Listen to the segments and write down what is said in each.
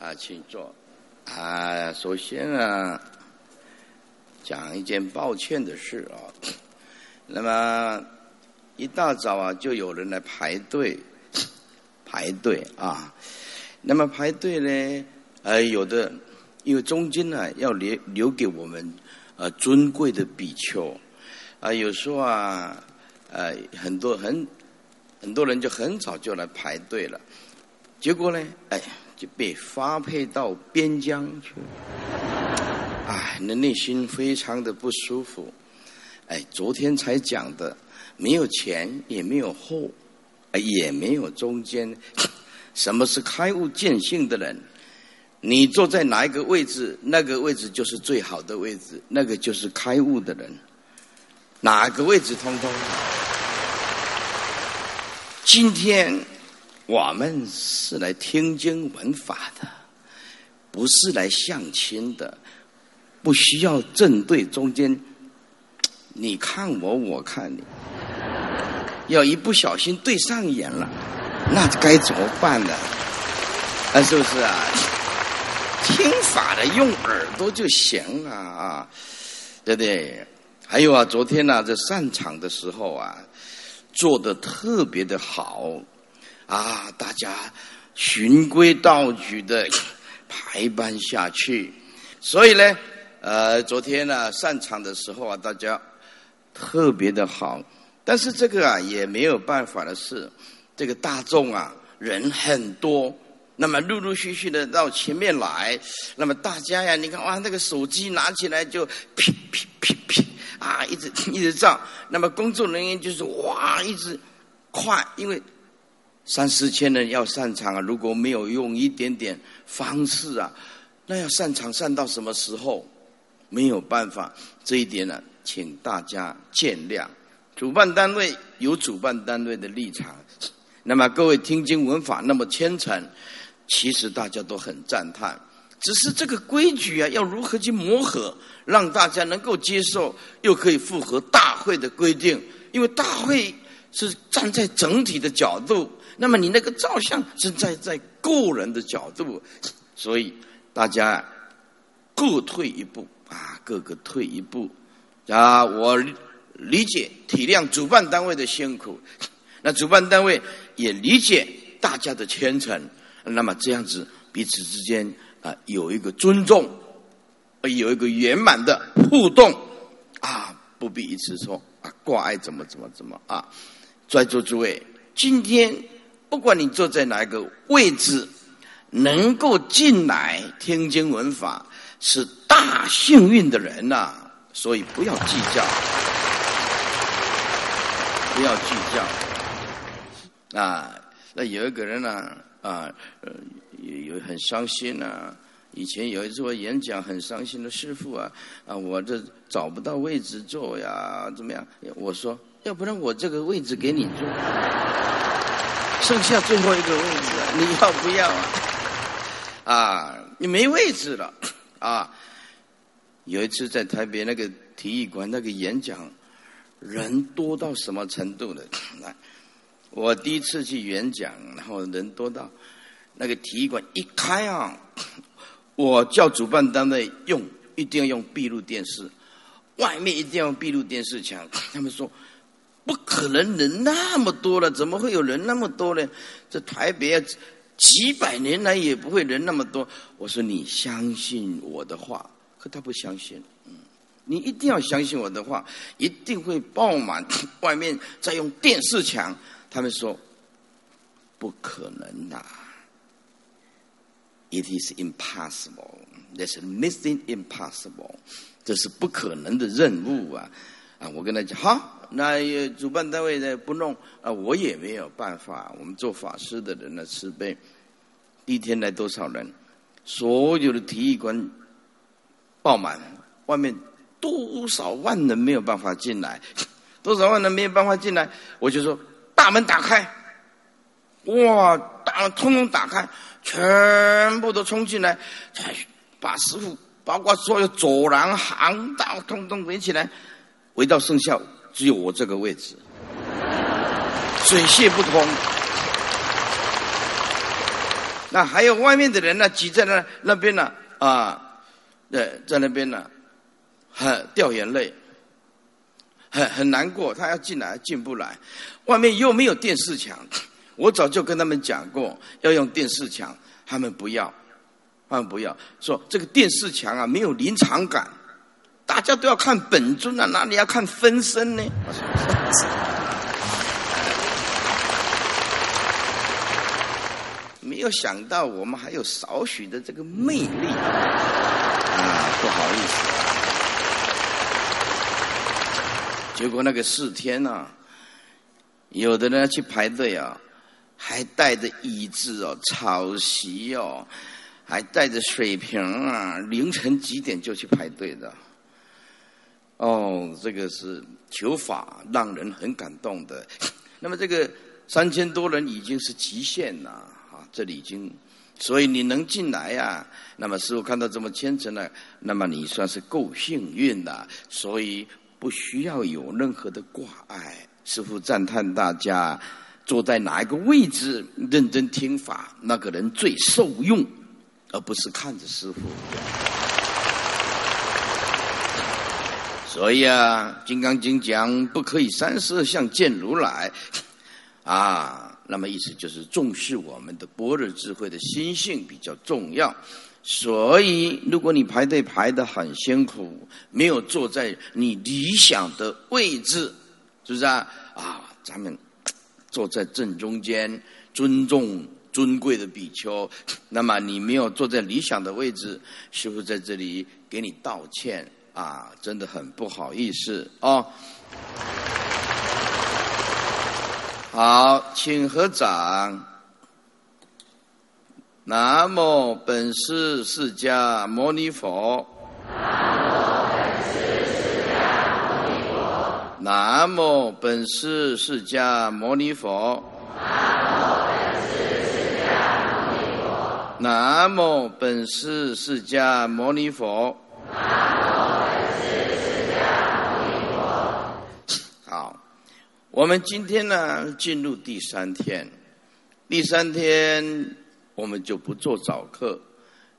啊，请坐。啊，首先啊，讲一件抱歉的事啊。那么一大早啊，就有人来排队 排队啊。那么排队呢，呃，有的因为中间呢要留留给我们呃尊贵的比丘啊，有时候啊，呃，很多很很多人就很早就来排队了，结果呢，哎。就被发配到边疆去了，哎，那内心非常的不舒服。哎，昨天才讲的，没有前也没有后，也没有中间。什么是开悟见性的人？你坐在哪一个位置，那个位置就是最好的位置，那个就是开悟的人。哪个位置通通？今天。我们是来听经闻法的，不是来相亲的，不需要正对中间。你看我，我看你，要一不小心对上眼了，那该怎么办呢？啊，是不是啊？听法的用耳朵就行了啊，对不对？还有啊，昨天呢，在散场的时候啊，做的特别的好。啊，大家循规蹈矩的 排班下去，所以呢，呃，昨天呢散场的时候啊，大家特别的好，但是这个啊也没有办法的是，这个大众啊人很多，那么陆陆续续的到前面来，那么大家呀，你看哇，那个手机拿起来就噼噼噼噼啊，一直一直照，那么工作人员就是哇，一直快，因为。三四千人要散场啊！如果没有用一点点方式啊，那要散场散到什么时候？没有办法，这一点呢，请大家见谅。主办单位有主办单位的立场，那么各位听经闻法那么虔诚，其实大家都很赞叹。只是这个规矩啊，要如何去磨合，让大家能够接受，又可以符合大会的规定？因为大会是站在整体的角度。那么你那个照相是在在个人的角度，所以大家各退一步啊，各个退一步啊。我理解体谅主办单位的辛苦，那主办单位也理解大家的虔诚。那么这样子彼此之间啊有一个尊重，有一个圆满的互动啊，不必一直说啊挂碍怎么怎么怎么啊。在座诸位，今天。不管你坐在哪一个位置，能够进来听经闻法，是大幸运的人呐。所以不要计较，不要计较。啊，那有一个人呢，啊，有有很伤心啊。以前有一次我演讲很伤心的师傅啊，啊，我这找不到位置坐呀，怎么样？我说，要不然我这个位置给你坐。剩下最后一个位置，你要不要啊？啊，你没位置了啊！有一次在台北那个体育馆那个演讲，人多到什么程度呢？我第一次去演讲，然后人多到那个体育馆一开啊，我叫主办单位用，一定要用闭路电视，外面一定要用闭路电视墙。他们说。不可能人那么多了，怎么会有人那么多呢？这台北啊几百年来也不会人那么多。我说你相信我的话，可他不相信。嗯，你一定要相信我的话，一定会爆满。外面再用电视墙，他们说不可能的。It is impossible. There's nothing impossible. 这是不可能的任务啊！啊，我跟他讲好。那主办单位呢不弄啊，我也没有办法。我们做法师的人呢，慈悲。一天来多少人？所有的体育馆爆满，外面多少万人没有办法进来，多少万人没有办法进来，我就说大门打开，哇，大门通通打开，全部都冲进来，把师傅包括所有走廊、行道通通围起来，围到剩下。只有我这个位置，水泄不通。那还有外面的人呢，挤在那那边呢，啊，对，在那边呢，很掉眼泪，很很难过。他要进来进不来，外面又没有电视墙。我早就跟他们讲过，要用电视墙，他们不要，他们不要说这个电视墙啊，没有临场感。大家都要看本尊啊，哪里要看分身呢？没有想到我们还有少许的这个魅力啊！不好意思，结果那个四天呢，有的人去排队啊，还带着椅子哦、草席哦，还带着水瓶啊，凌晨几点就去排队的。哦，这个是求法让人很感动的。那么这个三千多人已经是极限了啊！这里已经，所以你能进来呀？那么师傅看到这么虔诚呢，那么你算是够幸运的。所以不需要有任何的挂碍。师傅赞叹大家坐在哪一个位置认真听法，那个人最受用，而不是看着师傅。所以啊，《金刚经》讲不可以三十二相见如来，啊，那么意思就是重视我们的般若智慧的心性比较重要。所以，如果你排队排的很辛苦，没有坐在你理想的位置，是不是啊？啊，咱们坐在正中间，尊重尊贵的比丘。那么你没有坐在理想的位置，师傅在这里给你道歉。啊，真的很不好意思哦。好，请合掌。南无本师释迦牟尼佛。南无本师释迦牟尼佛。南无本师释迦牟尼佛。我们今天呢，进入第三天。第三天，我们就不做早课，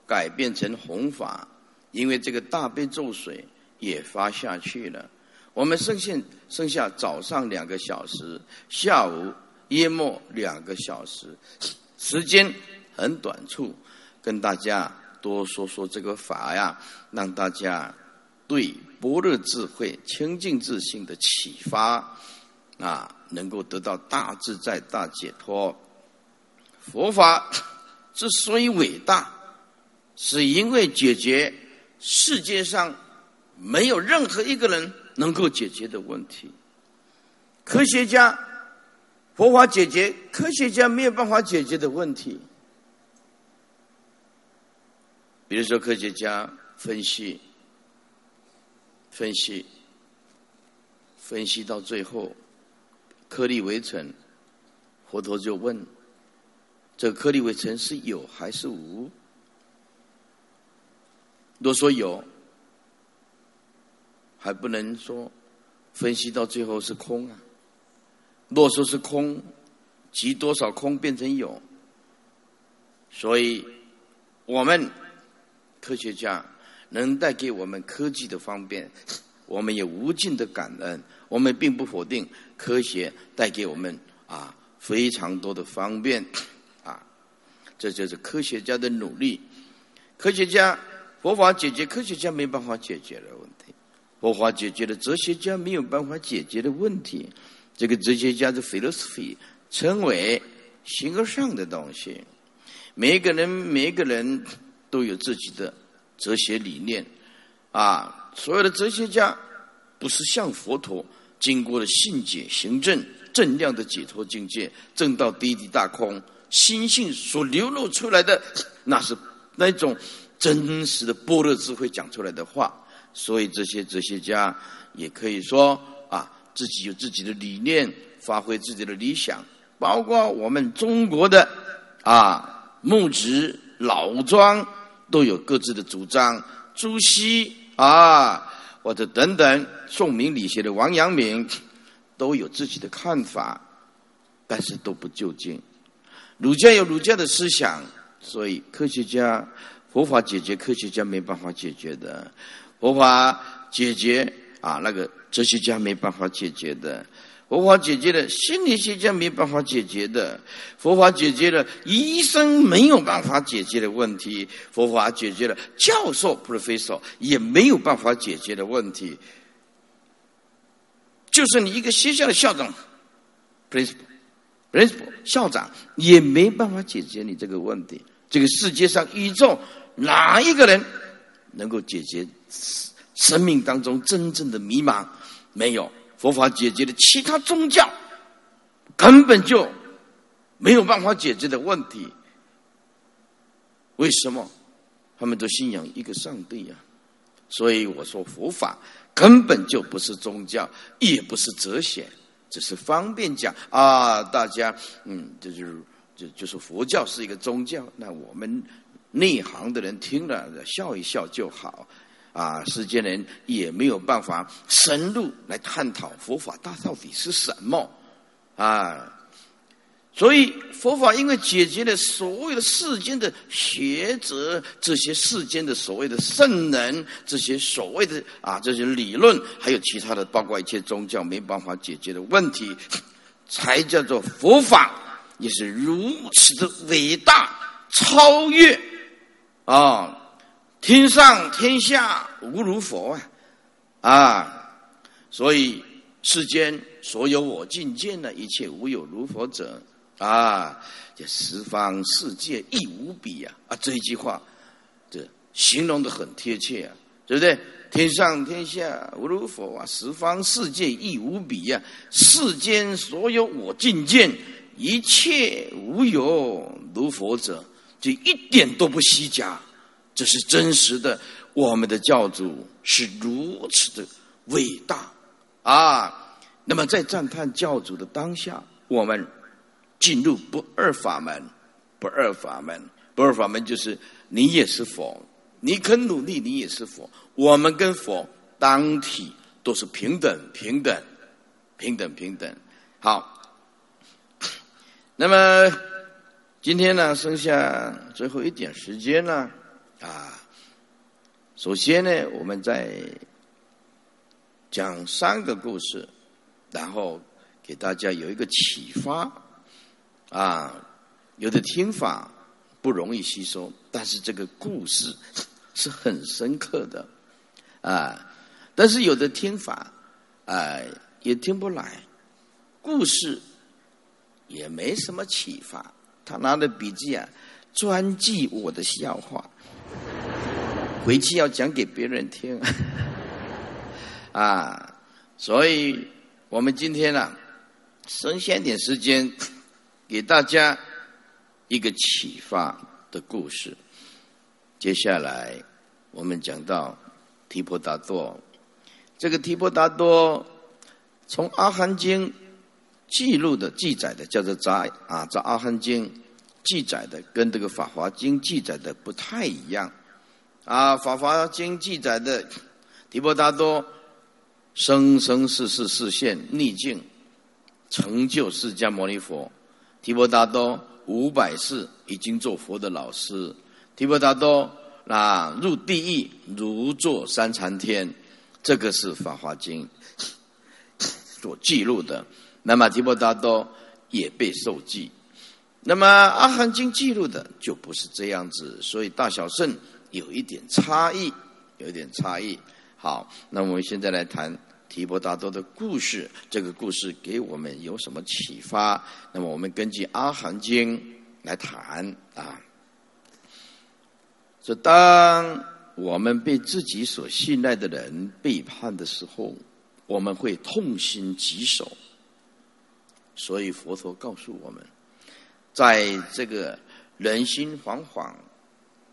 改变成弘法，因为这个大悲咒水也发下去了。我们剩下剩下早上两个小时，下午淹没两个小时，时间很短促，跟大家多说说这个法呀，让大家对般若智慧、清净自信的启发。啊，能够得到大自在、大解脱。佛法之所以伟大，是因为解决世界上没有任何一个人能够解决的问题。科学家，佛法解决科学家没有办法解决的问题。比如说，科学家分析、分析、分析到最后。颗粒微尘，佛陀就问：这颗粒微尘是有还是无？若说有，还不能说分析到最后是空啊。若说是空，集多少空变成有？所以，我们科学家能带给我们科技的方便，我们有无尽的感恩。我们并不否定科学带给我们啊非常多的方便啊，这就是科学家的努力。科学家佛法解决科学家没办法解决的问题，佛法解决了哲学家没有办法解决的问题。这个哲学家的 philosophy 称为形而上的东西。每一个人，每一个人都有自己的哲学理念啊。所有的哲学家不是像佛陀。经过了信解行证正量的解脱境界，正到第一地大空，心性所流露出来的，那是那种真实的般若智慧讲出来的话。所以这些哲学家也可以说啊，自己有自己的理念，发挥自己的理想。包括我们中国的啊木子老庄都有各自的主张。朱熹啊。或者等等，宋明理学的王阳明都有自己的看法，但是都不究竟。儒家有儒家的思想，所以科学家佛法解决科学家没办法解决的，佛法解决啊那个哲学家没办法解决的。佛法解决了心理学家没办法解决的，佛法解决了医生没有办法解决的问题，佛法解决了教授 professor 也没有办法解决的问题。就是你一个学校的校长 principal，principal 校长也没办法解决你这个问题。这个世界上宇宙哪一个人能够解决生命当中真正的迷茫？没有。佛法解决的其他宗教根本就没有办法解决的问题，为什么？他们都信仰一个上帝呀。所以我说佛法根本就不是宗教，也不是哲学，只是方便讲啊。大家嗯，这就是就就是佛教是一个宗教，那我们内行的人听了笑一笑就好。啊，世间人也没有办法深入来探讨佛法大到底是什么啊！所以佛法因为解决了所有的世间的学者，这些世间的所谓的圣人，这些所谓的啊这些理论，还有其他的，包括一切宗教没办法解决的问题，才叫做佛法，也是如此的伟大超越啊！天上天下无如佛啊！啊，所以世间所有我境界的一切无有如佛者啊！这十方世界亦无比呀！啊，这一句话，这形容的很贴切啊，对不对？天上天下无如佛啊，十方世界亦无比呀！世间所有我境界一切无有如佛者，就一点都不虚假。这是真实的，我们的教主是如此的伟大啊！那么在赞叹教主的当下，我们进入不二法门，不二法门，不二法门就是你也是佛，你肯努力，你也是佛。我们跟佛当体都是平等，平等，平等，平等。好，那么今天呢，剩下最后一点时间呢。啊，首先呢，我们在讲三个故事，然后给大家有一个启发。啊，有的听法不容易吸收，但是这个故事是很深刻的啊。但是有的听法啊也听不来，故事也没什么启发。他拿的笔记啊，专记我的笑话。回去要讲给别人听，啊，所以我们今天呢，剩下点时间，给大家一个启发的故事。接下来我们讲到提婆达多，这个提婆达多从阿含经记录的记载的叫做杂啊，在阿含经记载的跟这个法华经记载的不太一样。啊，《法华经》记载的提婆达多生生世世世现逆境，成就释迦牟尼佛。提婆达多五百世已经做佛的老师。提婆达多啊，入地狱如坐三禅天，这个是《法华经》所记录的。那么提婆达多也被受记。那么《阿含经》记录的就不是这样子，所以大小圣。有一点差异，有一点差异。好，那我们现在来谈提婆达多的故事。这个故事给我们有什么启发？那么我们根据《阿含经》来谈啊。说当我们被自己所信赖的人背叛的时候，我们会痛心疾首。所以佛陀告诉我们，在这个人心惶惶。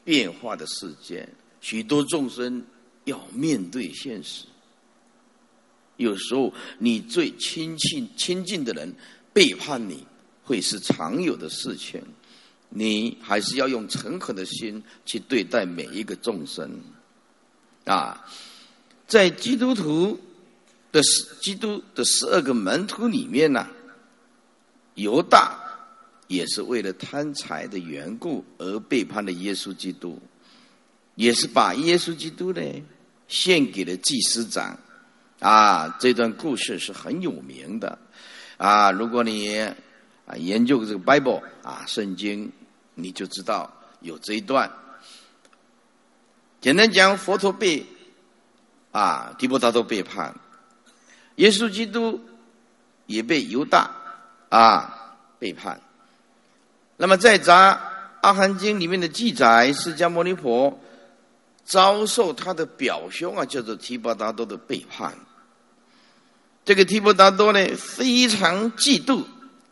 变化的世界，许多众生要面对现实。有时候，你最亲近、亲近的人背叛你，会是常有的事情。你还是要用诚恳的心去对待每一个众生。啊，在基督徒的十基督的十二个门徒里面呢，犹大也是为了贪财的缘故而背叛了耶稣基督，也是把耶稣基督呢献给了祭司长。啊，这段故事是很有名的。啊，如果你啊研究这个 Bible 啊圣经，你就知道有这一段。简单讲，佛陀被啊提婆达多背叛，耶稣基督也被犹大啊背叛。那么在《杂阿含经》里面的记载，释迦牟尼佛遭受他的表兄啊，叫做提婆达多的背叛。这个提婆达多呢，非常嫉妒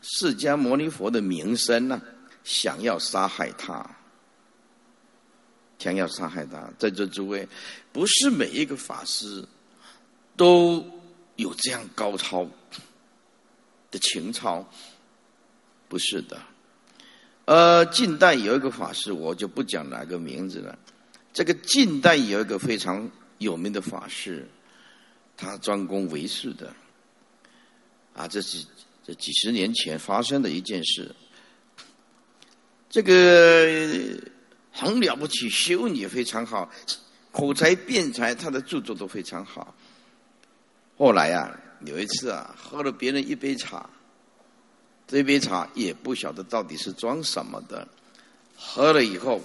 释迦牟尼佛的名声呢，想要杀害他，想要杀害他。在座诸位，不是每一个法师都有这样高超的情操，不是的。呃，近代有一个法师，我就不讲哪个名字了。这个近代有一个非常有名的法师，他专攻为识的。啊，这是这几十年前发生的一件事。这个很了不起，学问也非常好，口才辩才，他的著作都非常好。后来啊，有一次啊，喝了别人一杯茶，这杯茶也不晓得到底是装什么的，喝了以后，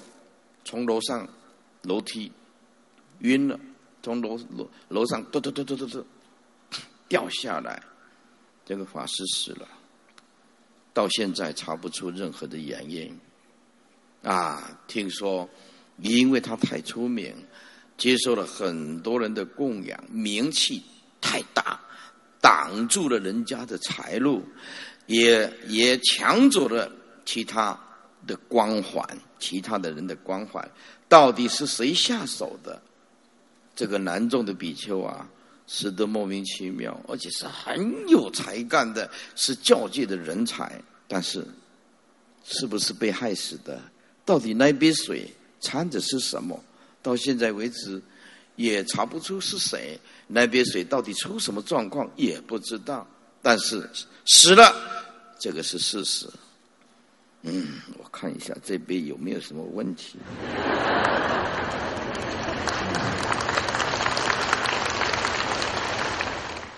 从楼上楼梯晕了，从楼楼楼上嘟嘟嘟嘟嘟嘟掉下来。这个法师死了，到现在查不出任何的原因。啊，听说因为他太出名，接受了很多人的供养，名气太大，挡住了人家的财路，也也抢走了其他的光环，其他的人的光环。到底是谁下手的？这个南众的比丘啊。死得莫名其妙，而且是很有才干的，是教界的人才。但是，是不是被害死的？到底那杯水掺的是什么？到现在为止，也查不出是谁。那杯水到底出什么状况也不知道。但是死了，这个是事实。嗯，我看一下这杯有没有什么问题。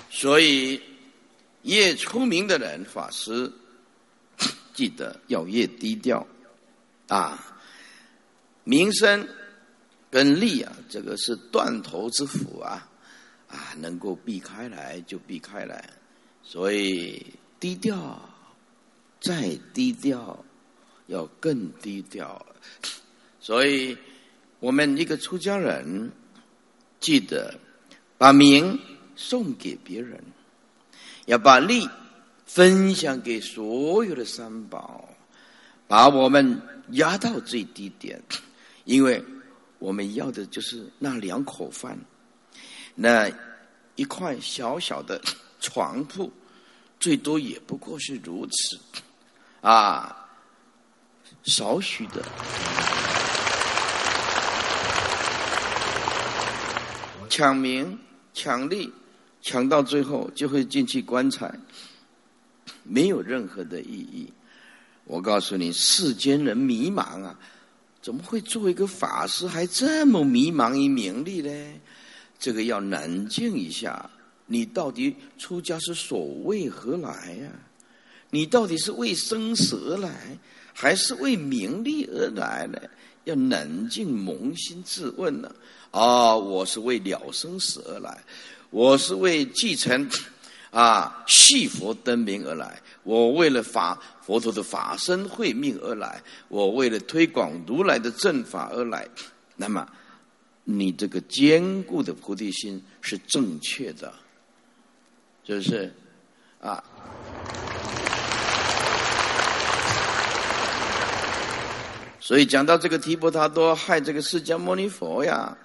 所以，越出名的人，法师 记得要越低调啊。名声跟利啊，这个是断头之斧啊啊，能够避开来就避开来。所以低调，再低调，要更低调。所以我们一个出家人，记得把名。送给别人，要把利分享给所有的三宝，把我们压到最低点，因为我们要的就是那两口饭，那一块小小的床铺，最多也不过是如此，啊，少许的抢名抢利。抢到最后就会进去棺材，没有任何的意义。我告诉你，世间人迷茫啊，怎么会做一个法师还这么迷茫于名利呢？这个要冷静一下。你到底出家是所为何来呀？你到底是为生死而来，还是为名利而来呢？要冷静扪心自问呢。啊，我是为了生死而来。我是为继承啊续佛登名而来，我为了法佛陀的法身慧命而来，我为了推广如来的正法而来。那么，你这个坚固的菩提心是正确的，就是啊。所以讲到这个提婆达多害这个释迦牟尼佛呀，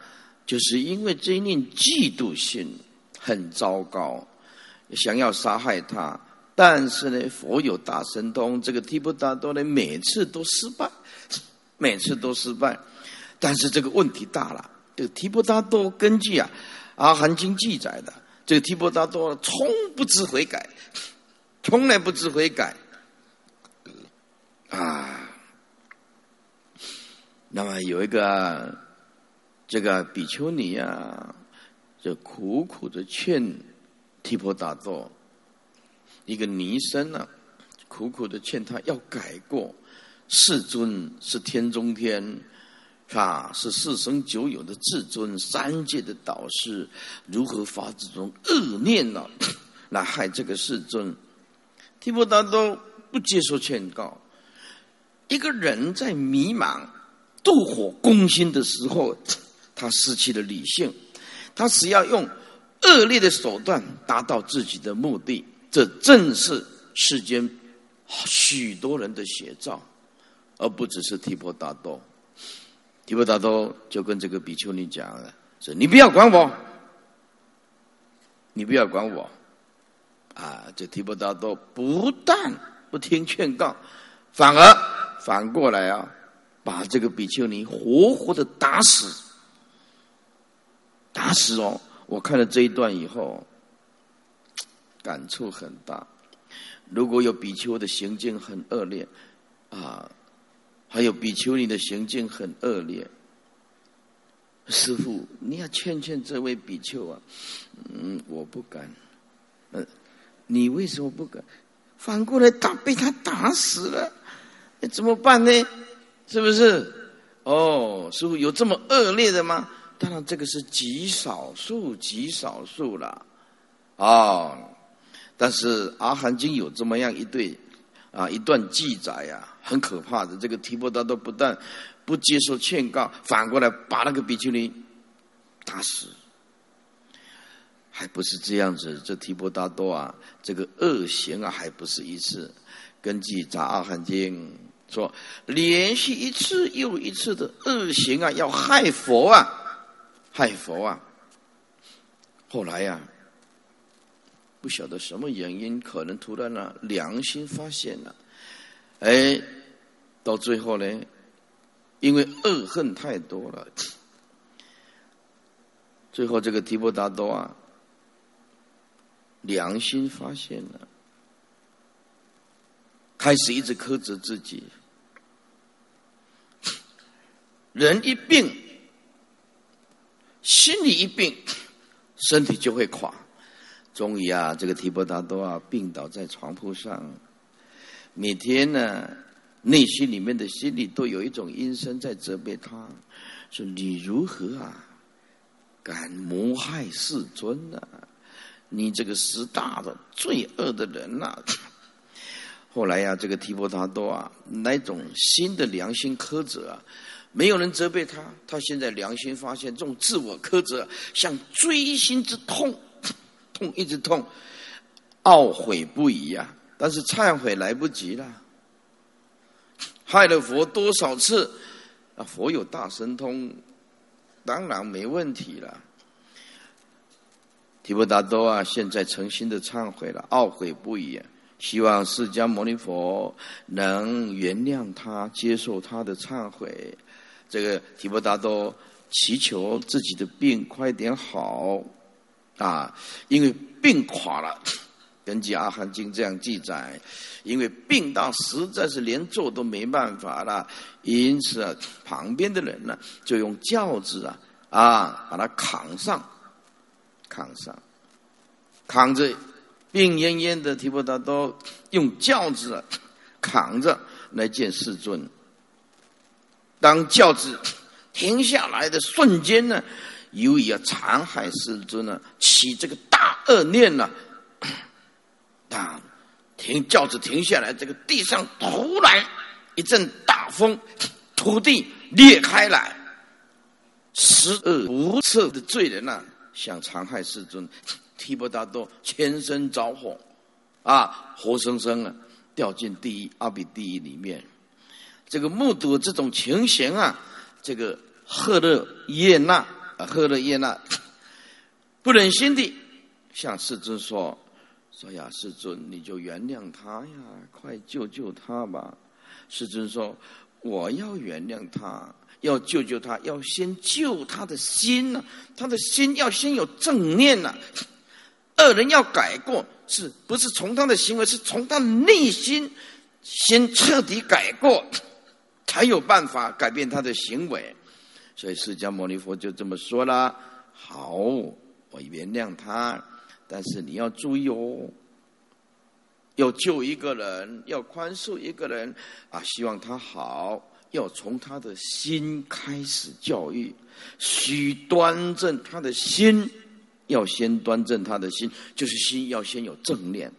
就是因为这一念嫉妒心。很糟糕，想要杀害他，但是呢，佛有大神通，这个提婆达多呢，每次都失败，每次都失败。但是这个问题大了，这个提婆达多根据啊《阿含经》记载的，这个提婆达多从不知悔改，从来不知悔改。啊，那么有一个这个比丘尼啊，就苦苦的劝提婆达多，一个尼僧啊，苦苦的劝他要改过。世尊是天中天，啊，是四生九有的至尊，三界的导师，如何发这种恶念呢？来害这个世尊？提婆达多不接受劝告。一个人在迷茫、妒火攻心的时候，他失去了理性，他只要用恶劣的手段达到自己的目的，这正是世间许多人的写照。而不只是提婆达多，提婆达多就跟这个比丘尼讲了：“说你不要管我，你不要管我。”啊，这提婆达多不但不听劝告，反而反过来啊，把这个比丘尼活活的打死，打死哦！我看了这一段以后，感触很大。如果有比丘的行径很恶劣，啊。还有比丘尼的行径很恶劣，师傅，你要劝劝这位比丘啊！嗯，我不敢。嗯，你为什么不敢？反过来打，被他打死了，那怎么办呢？是不是？哦，师傅有这么恶劣的吗？当然，这个是极少数，极少数了。哦，但是《阿含经》有这么样一对。啊，一段记载呀，很可怕的。这个提婆达多不但不接受劝告，反过来把那个比丘尼打死，还不是这样子。这提婆达多啊，这个恶行啊，还不是一次。根据《杂阿含经》说，连续一次又一次的恶行啊，要害佛啊，害佛啊。后来呀。不晓得什么原因，可能突然呢良心发现了，哎，到最后呢，因为恶恨太多了，最后这个提婆达多啊，良心发现了，开始一直苛责自己，人一病，心里一病，身体就会垮。终于啊，这个提婆达多啊，病倒在床铺上，每天呢，内心里面的心里都有一种阴声在责备他，说你如何啊，敢谋害世尊呢？你这个十大的罪恶的人呐！后来呀，这个提婆达多啊，那种新的良心苛责啊，没有人责备他，他现在良心发现这种自我苛责，像锥心之痛。痛一直痛，懊悔不已呀！但是忏悔来不及了，害了佛多少次？啊，佛有大神通，当然没问题了。提婆达多啊，现在诚心的忏悔了，懊悔不已，希望释迦牟尼佛能原谅他，接受他的忏悔。这个提婆达多祈求自己的病快点好。啊，因为病垮了，根据《阿含经》这样记载，因为病到实在是连坐都没办法了，因此啊，旁边的人呢就用轿子啊啊把他扛上，扛上，扛着病恹恹的提婆达多，用轿子扛着来见世尊。当轿子停下来的瞬间呢。由于要残害世尊呢，起这个大恶念呢，当 停轿子停下来，这个地上突然一阵大风，土地裂开来，十恶不赦的罪人呐，想残害世尊，提婆达多全身着火，啊，活生生啊掉进地狱阿比地狱里面。这个目睹这种情形啊，这个赫勒耶纳。啊，赫勒耶那，不忍心地向世尊说：“说呀，世尊，你就原谅他呀，快救救他吧。”世尊说：“我要原谅他，要救救他，要先救他的心呢。他的心要先有正念呐。恶人要改过，是不是从他的行为？是从他内心先彻底改过，才有办法改变他的行为。所以释迦牟尼佛就这么说了：“好，我原谅他，但是你要注意哦，要救一个人，要宽恕一个人啊，希望他好。”要从他的心开始教育，需端正他的心，要先端正他的心，就是心要先有正念，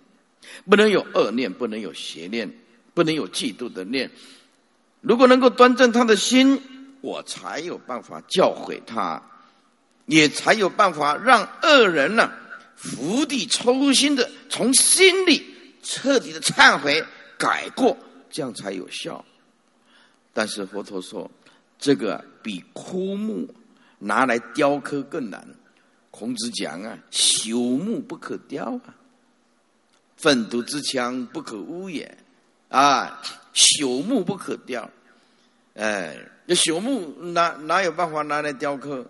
不能有恶念，不能有邪念，不能有嫉妒的念。如果能够端正他的心，我才有办法教诲他，也才有办法让恶人呢釜底抽薪的从心里彻底的忏悔改过，这样才有效。但是佛陀说，这个比枯木拿来雕刻更难。孔子讲啊，朽木不可雕啊，粪土之墙不可污也啊，朽木不可雕。哎，那朽木哪哪有办法拿来雕刻？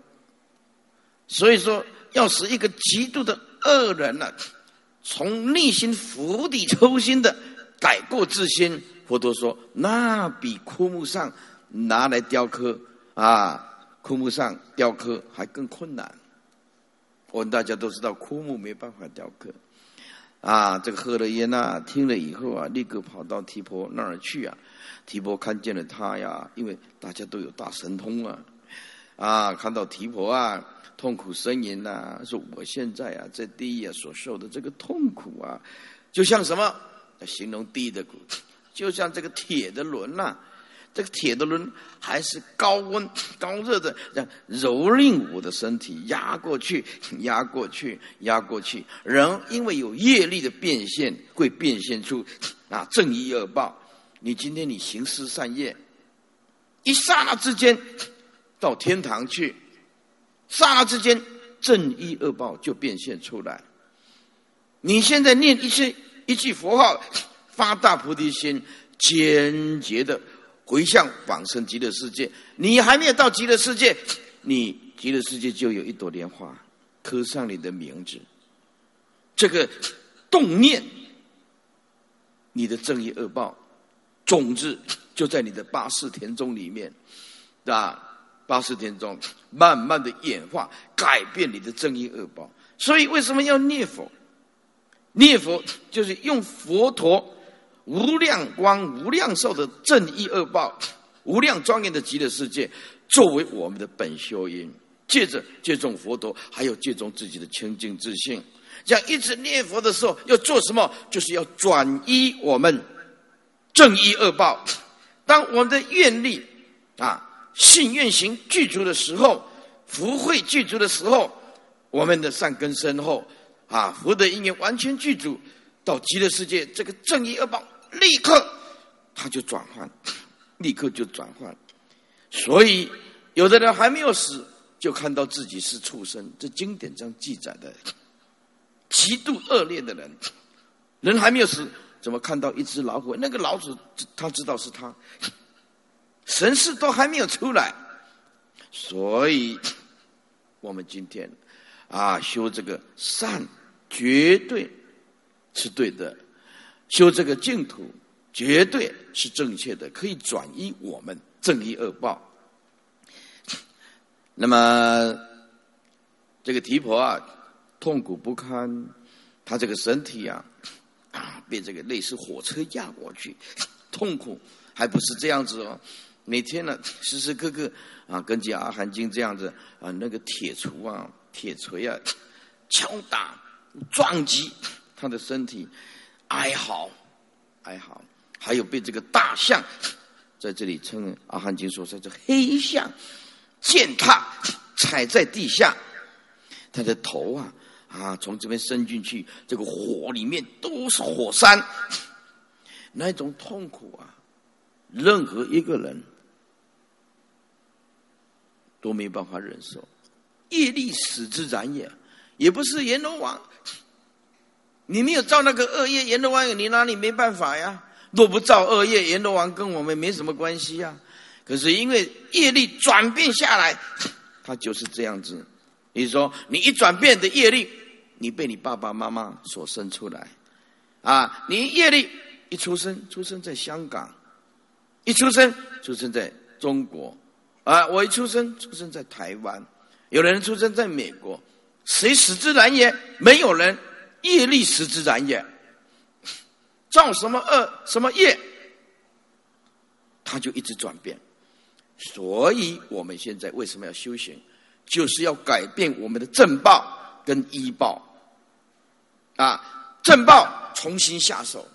所以说，要使一个极度的恶人呢，从内心釜底抽薪的改过自新。佛陀说：“那比枯木上拿来雕刻啊，枯木上雕刻还更困难。我们大家都知道，枯木没办法雕刻啊。这个喝了烟呐，听了以后啊，立刻跑到提婆那儿去啊。提婆看见了他呀，因为大家都有大神通啊，啊，看到提婆啊，痛苦呻吟呐，说我现在啊，在地狱啊所受的这个痛苦啊，就像什么？形容地狱的苦。”就像这个铁的轮呐，这个铁的轮还是高温高热的，这样蹂躏我的身体，压过去，压过去，压过去。人因为有业力的变现，会变现出啊正义恶报。你今天你行施善业，一刹那之间到天堂去，刹那之间正义恶报就变现出来。你现在念一些一句佛号。发大菩提心，坚决的回向往生极乐世界。你还没有到极乐世界，你极乐世界就有一朵莲花刻上你的名字。这个动念，你的正义恶报种子就在你的八世田中里面，啊，八世田中慢慢的演化，改变你的正义恶报。所以为什么要念佛？念佛就是用佛陀。无量光、无量寿的正义恶报，无量庄严的极乐世界，作为我们的本修因。接着借重佛陀，还有借重自己的清净自信。这样一直念佛的时候，要做什么？就是要转移我们正义恶报。当我们的愿力啊、信愿行具足的时候，福慧具足的时候，我们的善根深厚啊，福德因缘完全具足，到极乐世界，这个正义恶报。立刻，他就转换，立刻就转换。所以，有的人还没有死，就看到自己是畜生。这经典上记载的，极度恶劣的人，人还没有死，怎么看到一只老虎？那个老鼠，他知道是他，神识都还没有出来。所以，我们今天啊，修这个善，绝对是对的。修这个净土，绝对是正确的，可以转移我们正义恶报。那么，这个提婆啊，痛苦不堪，他这个身体啊，啊，被这个类似火车压过去，痛苦还不是这样子哦。每天呢，时时刻刻啊，根据《阿含经》这样子啊，那个铁杵啊、铁锤啊，敲打、撞击他的身体。哀嚎，哀嚎，还有被这个大象在这里称阿含经说，在这黑象践踏踩在地下，他的头啊啊从这边伸进去，这个火里面都是火山，那种痛苦啊，任何一个人都没办法忍受，业力使之然也，也不是阎罗王。你没有造那个恶业，阎罗王你哪里没办法呀？若不造恶业，阎罗王跟我们没什么关系呀。可是因为业力转变下来，他就是这样子。你说你一转变的业力，你被你爸爸妈妈所生出来，啊，你业力一出生出生在香港，一出生出生在中国，啊，我一出生出生在台湾，有人出生在美国，谁死之然也？没有人业力使之然也。造什么恶什么业，他就一直转变。所以我们现在为什么要修行？就是要改变我们的正报跟医报。啊，正报重新下手，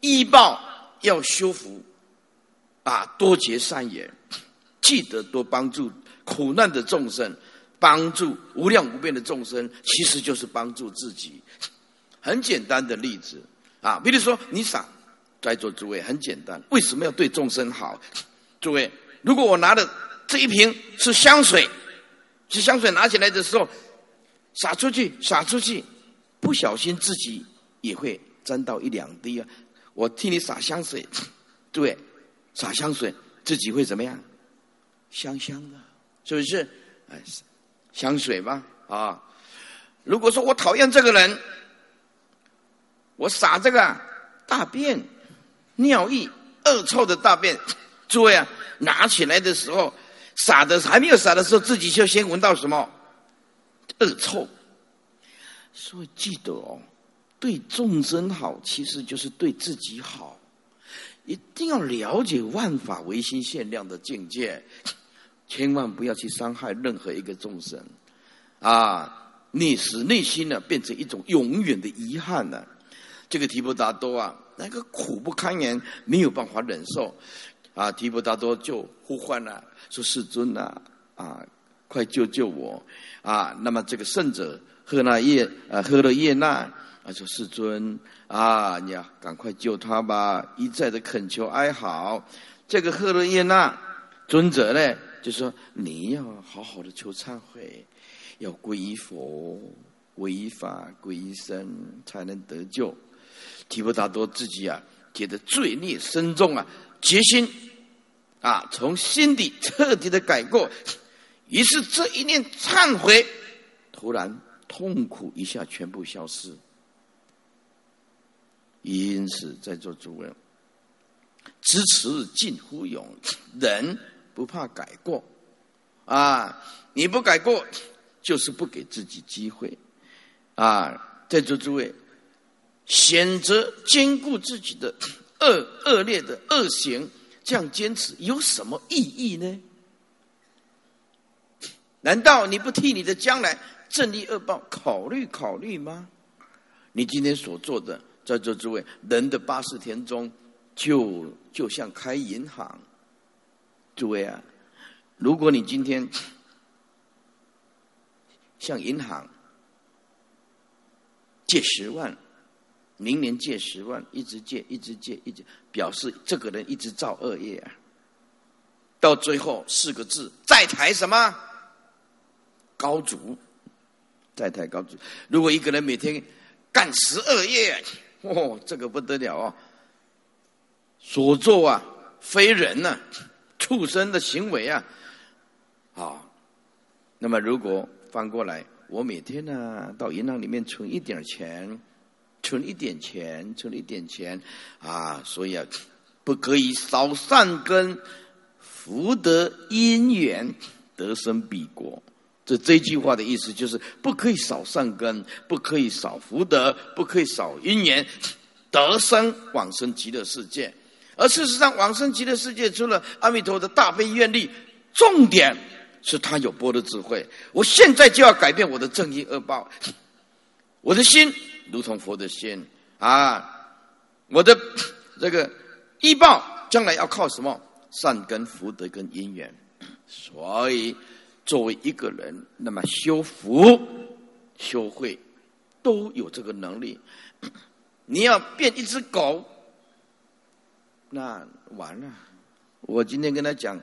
医报要修复。啊，多结善缘，记得多帮助苦难的众生，帮助无量无边的众生，其实就是帮助自己。很简单的例子。啊，比如说你傻，在座诸位很简单，为什么要对众生好？诸位，如果我拿的这一瓶是香水，是香水拿起来的时候洒出去，洒出去，不小心自己也会沾到一两滴啊。我替你洒香水，诸位，洒香水自己会怎么样？香香的，是不是？哎，香水吧，啊。如果说我讨厌这个人。我撒这个大便、尿液、恶臭的大便，诸位啊，拿起来的时候，撒的还没有撒的时候，自己就先闻到什么恶臭。所以记得哦，对众生好，其实就是对自己好。一定要了解万法唯心限量的境界，千万不要去伤害任何一个众生啊！你使内心呢变成一种永远的遗憾呢。这个提婆达多啊，那个苦不堪言，没有办法忍受，啊，提婆达多就呼唤了，说：“世尊呐，啊，快救救我！”啊，那么这个圣者赫那叶啊，赫勒叶那啊，说：“世尊啊，你要赶快救他吧！”一再的恳求哀嚎。这个赫勒叶那尊者呢，就说：“你要好好的求忏悔，要皈依佛、皈依法、皈依僧，才能得救。”提婆达多自己啊，觉得罪孽深重啊，决心啊，从心底彻底的改过。于是这一念忏悔，突然痛苦一下全部消失。因此，在座诸位，知耻近乎勇，人不怕改过啊！你不改过，就是不给自己机会啊！在座诸位。选择兼顾自己的恶恶劣的恶行，这样坚持有什么意义呢？难道你不替你的将来正义恶报考虑考虑吗？你今天所做的，在座诸位，人的八十天中，就就像开银行。诸位啊，如果你今天向银行借十万。明年借十万，一直借，一直借，一直表示这个人一直造恶业啊。到最后四个字，在台什么高足，在台高足。如果一个人每天干十二业，哦，这个不得了哦。所作啊，非人呐，畜生的行为啊，好。那么如果翻过来，我每天呢到银行里面存一点钱。存一点钱，存一点钱，啊，所以啊，不可以少善根，福德因缘得生彼国。这这句话的意思就是，不可以少善根，不可以少福德，不可以少因缘，得生往生极乐世界。而事实上，往生极乐世界除了阿弥陀佛的大悲愿力，重点是他有波的智慧。我现在就要改变我的正义恶报，我的心。如同佛的心啊，我的这个医报将来要靠什么？善根、福德跟因缘。所以，作为一个人，那么修福、修慧都有这个能力。你要变一只狗，那完了。我今天跟他讲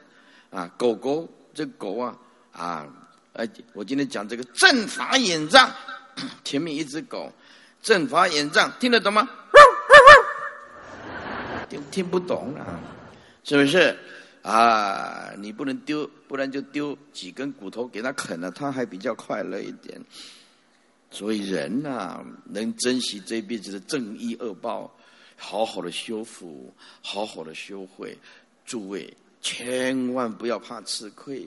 啊，狗狗这狗啊啊，哎，我今天讲这个正法眼障，前面一只狗。正法眼障听得懂吗？听听不懂啊，是不是啊？你不能丢，不然就丢几根骨头给他啃了，他还比较快乐一点。所以人呐，能珍惜这一辈子的正义恶报，好好的修复，好好的修会。诸位千万不要怕吃亏，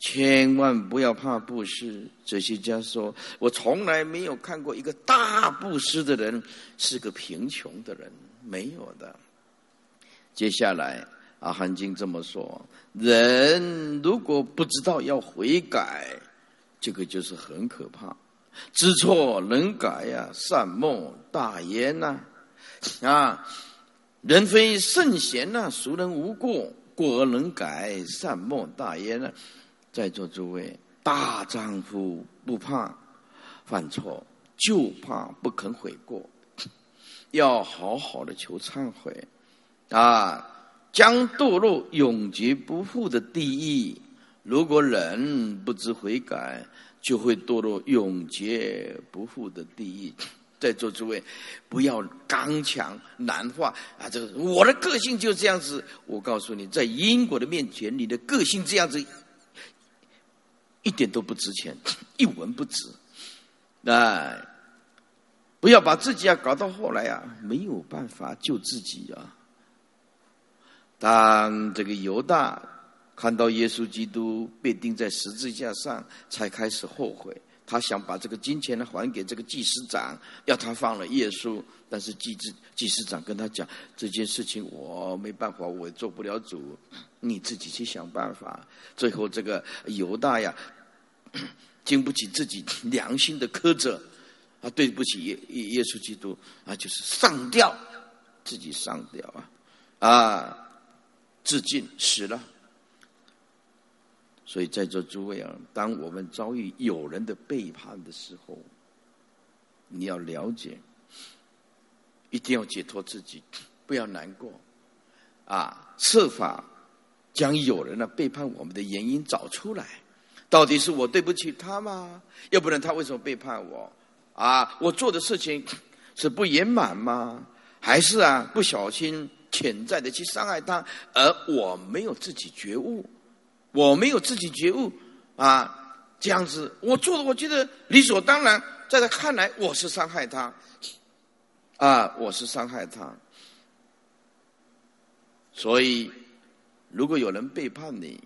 千万不要怕布施。哲学家说：“我从来没有看过一个大布施的人是个贫穷的人，没有的。”接下来，阿含经这么说：人如果不知道要悔改，这个就是很可怕。知错能改呀，善莫大焉呐！啊，人非圣贤呐，孰能无过？过而能改，善莫大焉呢？在座诸位，大丈夫不怕犯错，就怕不肯悔过，要好好的求忏悔。啊，将堕落永绝不复的地狱。如果人不知悔改，就会堕落永劫不复的地狱。在座诸位，不要刚强难化啊！这个我的个性就这样子。我告诉你，在因果的面前，你的个性这样子一点都不值钱，一文不值。哎，不要把自己啊搞到后来啊没有办法救自己啊。当这个犹大看到耶稣基督被钉在十字架上，才开始后悔。他想把这个金钱呢还给这个祭司长，要他放了耶稣。但是祭司祭司长跟他讲这件事情，我没办法，我做不了主，你自己去想办法。最后这个犹大呀，经不起自己良心的苛责，啊，对不起耶耶稣基督啊，就是上吊，自己上吊啊，啊。自尽死了，所以在座诸位啊，当我们遭遇有人的背叛的时候，你要了解，一定要解脱自己，不要难过，啊，设法将有人呢背叛我们的原因找出来，到底是我对不起他吗？要不然他为什么背叛我？啊，我做的事情是不圆满吗？还是啊不小心？潜在的去伤害他，而我没有自己觉悟，我没有自己觉悟啊，这样子我做的，我觉得理所当然，在他看来我是伤害他，啊，我是伤害他，所以如果有人背叛你，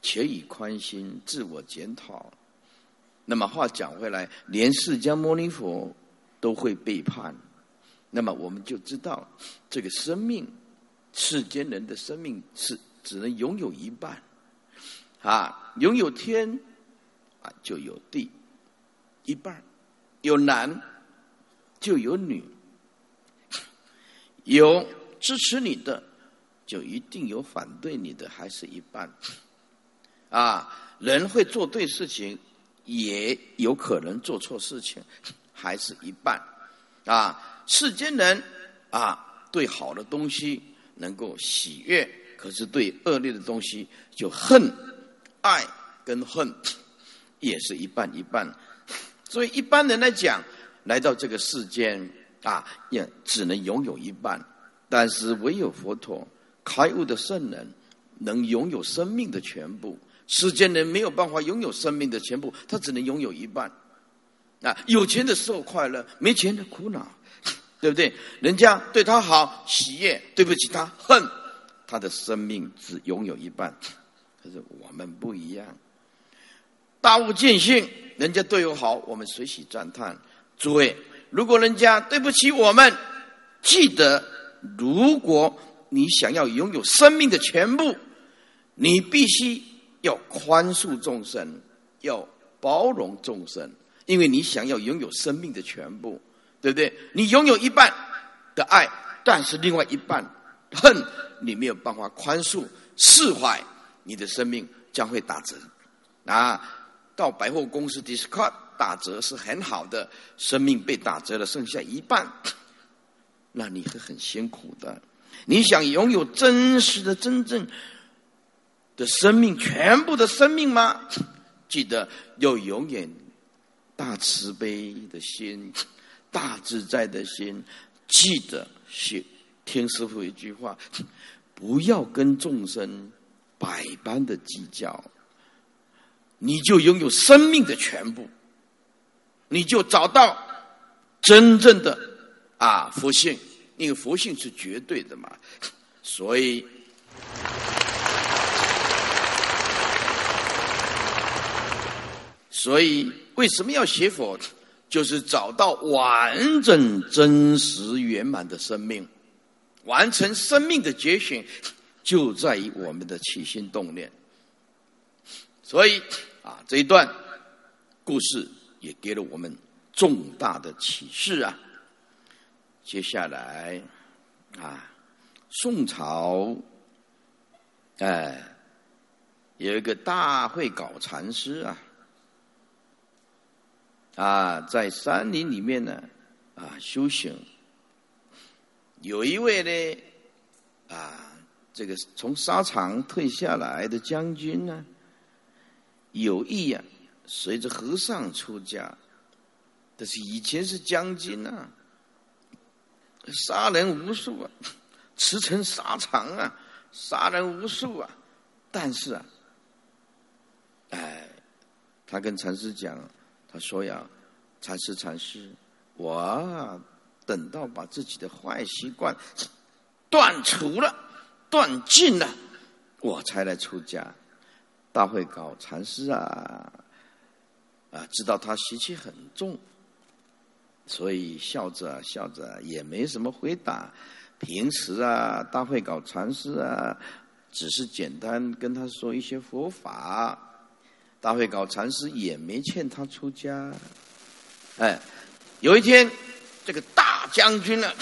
且以宽心，自我检讨。那么话讲回来，连释迦牟尼佛都会背叛。那么我们就知道，这个生命，世间人的生命是只能拥有一半，啊，拥有天，啊就有地，一半，有男就有女，有支持你的，就一定有反对你的，还是一半，啊，人会做对事情，也有可能做错事情，还是一半，啊。世间人啊，对好的东西能够喜悦，可是对恶劣的东西就恨、爱跟恨也是一半一半。所以一般人来讲，来到这个世间啊，也只能拥有一半。但是唯有佛陀开悟的圣人，能拥有生命的全部。世间人没有办法拥有生命的全部，他只能拥有一半。啊，有钱的时候快乐，没钱的苦恼。对不对？人家对他好，喜悦；对不起他，恨。他的生命只拥有一半。我们不一样，大悟见性，人家对我好，我们随喜赞叹。诸位，如果人家对不起我们，记得，如果你想要拥有生命的全部，你必须要宽恕众生，要包容众生，因为你想要拥有生命的全部。对不对？你拥有一半的爱，但是另外一半恨，你没有办法宽恕、释怀，你的生命将会打折。啊，到百货公司 discount 打折是很好的，生命被打折了，剩下一半，那你会很辛苦的。你想拥有真实的、真正的生命，全部的生命吗？记得要永远大慈悲的心。大自在的心，记得是听师傅一句话：不要跟众生百般的计较，你就拥有生命的全部，你就找到真正的啊佛性，因为佛性是绝对的嘛，所以，所以为什么要学佛？就是找到完整、真实、圆满的生命，完成生命的觉醒，就在于我们的起心动念。所以啊，这一段故事也给了我们重大的启示啊。接下来啊，宋朝哎有一个大会搞禅师啊。啊，在山林里面呢，啊，修行。有一位呢，啊，这个从沙场退下来的将军呢，有意啊，随着和尚出家。但是以前是将军啊，杀人无数啊，驰骋沙场啊，杀人无数啊。但是啊，哎，他跟禅师讲。他说呀：“禅师，禅师，我等到把自己的坏习惯断除了、断尽了，我才来出家。”大会搞禅师啊，啊，知道他习气很重，所以笑着笑着也没什么回答。平时啊，大会搞禅师啊，只是简单跟他说一些佛法。大会搞禅师也没劝他出家，哎，有一天，这个大将军呢，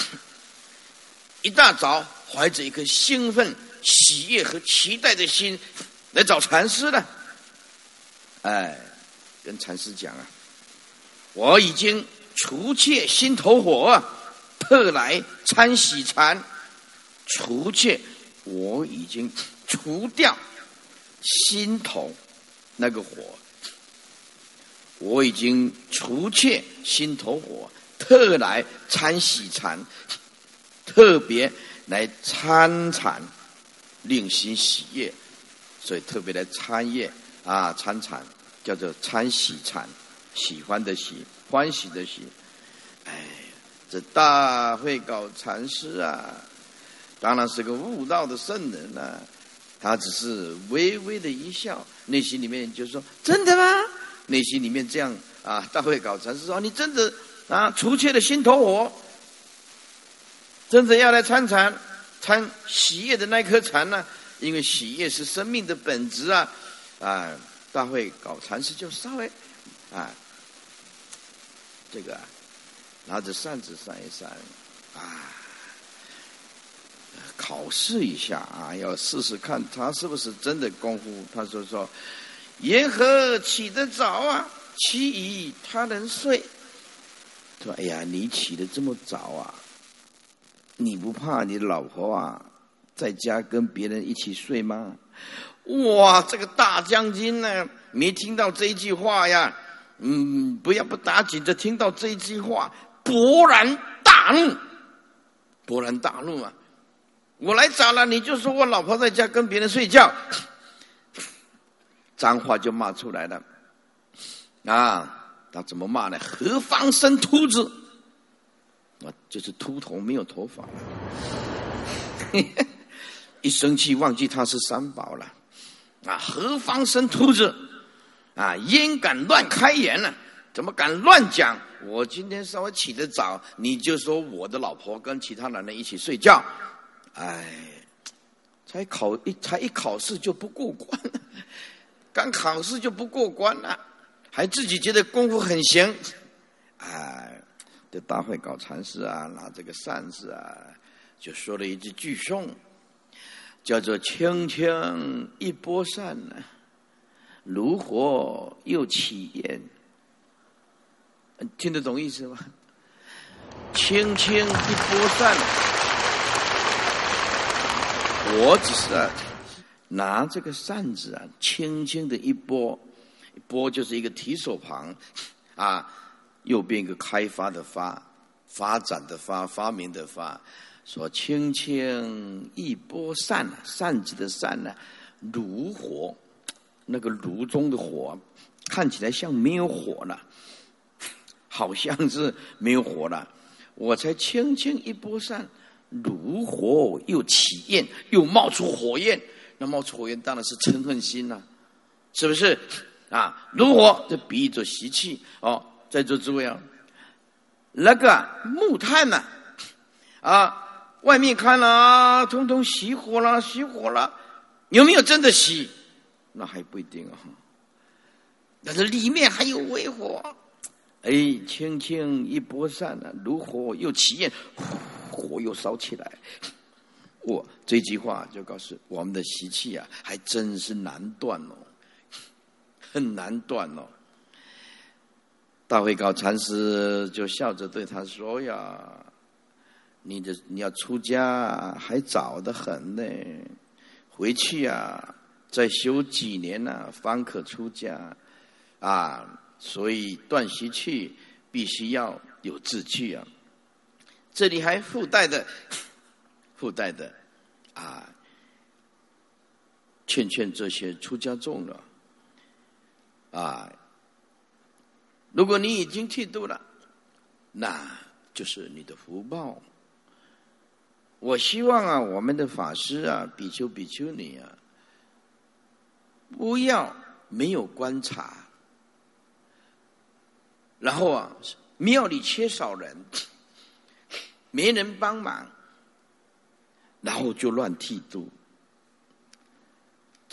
一大早怀着一颗兴奋、喜悦和期待的心来找禅师的，哎，跟禅师讲啊，我已经除却心头火，特来参喜禅，除却我已经除掉心头。那个火，我已经除却心头火，特来参喜禅，特别来参禅，令心喜悦，所以特别来参业啊，参禅叫做参喜禅，喜欢的喜，欢喜的喜。哎，这大会搞禅师啊，当然是个悟道的圣人了。他只是微微的一笑，内心里面就说：“真的吗？”内心里面这样啊，大会搞禅师说：“你真的啊，除却了心头火，真正要来参禅，参喜悦的那颗禅呢？因为喜悦是生命的本质啊！”啊，大会搞禅师就稍微啊，这个拿着扇子扇一扇啊。考试一下啊，要试试看他是不是真的功夫。他说说，缘何起得早啊？其余他能睡。说哎呀，你起得这么早啊？你不怕你老婆啊在家跟别人一起睡吗？哇，这个大将军呢，没听到这一句话呀？嗯，不要不打紧的听到这一句话，勃然大怒，勃然大怒啊！我来找了，你就说我老婆在家跟别人睡觉，脏话就骂出来了。啊，他怎么骂呢？何方生秃子？就是秃头，没有头发。一生气忘记他是三宝了。啊，何方生秃子？啊，焉敢乱开言呢？怎么敢乱讲？我今天稍微起得早，你就说我的老婆跟其他男人一起睡觉。哎，才考一才一考试就不过关了，刚考试就不过关了，还自己觉得功夫很行，哎，这大会搞禅师啊，拿这个扇子啊，就说了一句句颂，叫做“轻轻一拨扇呢，炉火又起烟”，听得懂意思吗？轻轻一拨扇。我只是啊，拿这个扇子啊，轻轻的一拨，拨就是一个提手旁，啊，右边一个开发的发，发展的发，发明的发，说轻轻一拨扇，扇子的扇呢，炉火，那个炉中的火，看起来像没有火了，好像是没有火了，我才轻轻一拨扇，炉火又起焰，又冒出火焰。那冒出火焰当然是嗔恨心呐，是不是？啊，炉火这比喻着习气哦。在座诸位啊，那个木炭呐，啊，外面看了，通通熄火了，熄火了，有没有真的熄？那还不一定啊。但是里面还有微火，哎，轻轻一拨扇呢，炉火又起焰，火又烧起来。我这句话就告诉我们的习气啊，还真是难断哦，很难断哦。大会高禅师就笑着对他说：“呀，你的你要出家还早得很呢，回去啊，再修几年呢，方可出家啊。所以断习气必须要有志气啊。这里还附带的。”附带的，啊，劝劝这些出家众了，啊，如果你已经剃度了，那就是你的福报。我希望啊，我们的法师啊，比丘、比丘尼啊，不要没有观察，然后啊，庙里缺少人，没人帮忙。然后就乱剃度，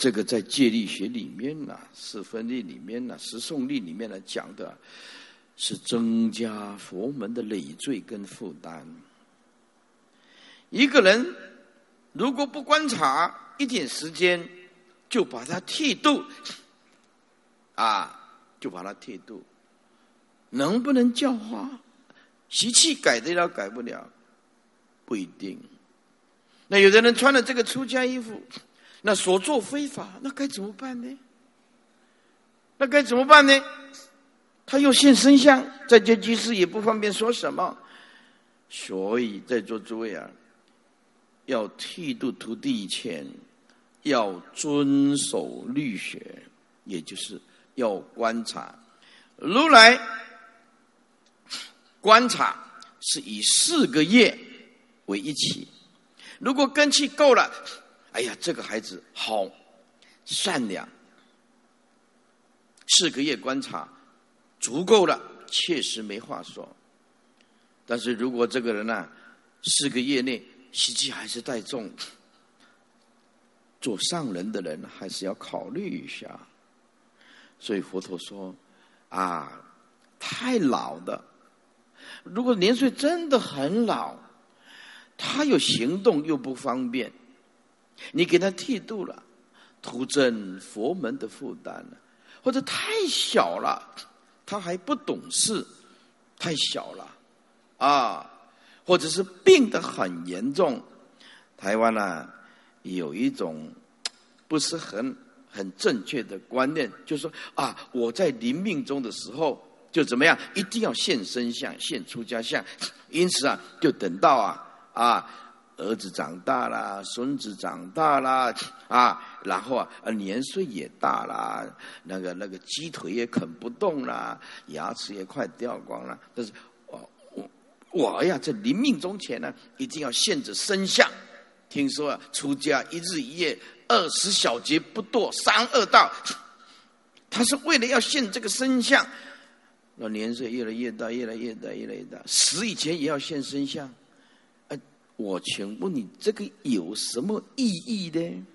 这个在戒律学里面呢，四分律里面呢，十诵律里面呢讲的，是增加佛门的累赘跟负担。一个人如果不观察一点时间，就把他剃度，啊，就把他剃度，能不能教化？习气改得了改不了，不一定。那有的人穿了这个出家衣服，那所做非法，那该怎么办呢？那该怎么办呢？他又现身相，在这居士也不方便说什么，所以在座诸位啊，要剃度徒弟以前，要遵守律学，也就是要观察。如来观察是以四个月为一起。如果根气够了，哎呀，这个孩子好善良，四个月观察足够了，确实没话说。但是如果这个人呢，四个月内习气还是太重，做上人的人还是要考虑一下。所以佛陀说啊，太老的，如果年岁真的很老。他有行动又不方便，你给他剃度了，徒增佛门的负担了；或者太小了，他还不懂事，太小了，啊，或者是病得很严重。台湾呢，有一种 不是很很正确的观念，就是说啊，我在临命中的时候就怎么样，一定要现身相、现出家相，因此啊，就等到啊。啊，儿子长大了，孙子长大了，啊，然后啊，年岁也大了，那个那个鸡腿也啃不动了，牙齿也快掉光了。但是，我我我呀，在临命终前呢，一定要现着身相。听说啊，出家一日一夜，二十小节不堕三恶道。他是为了要现这个身相，那年岁越来越大，越来越大，越来越大，死以前也要现身相。我请问你，这个有什么意义呢？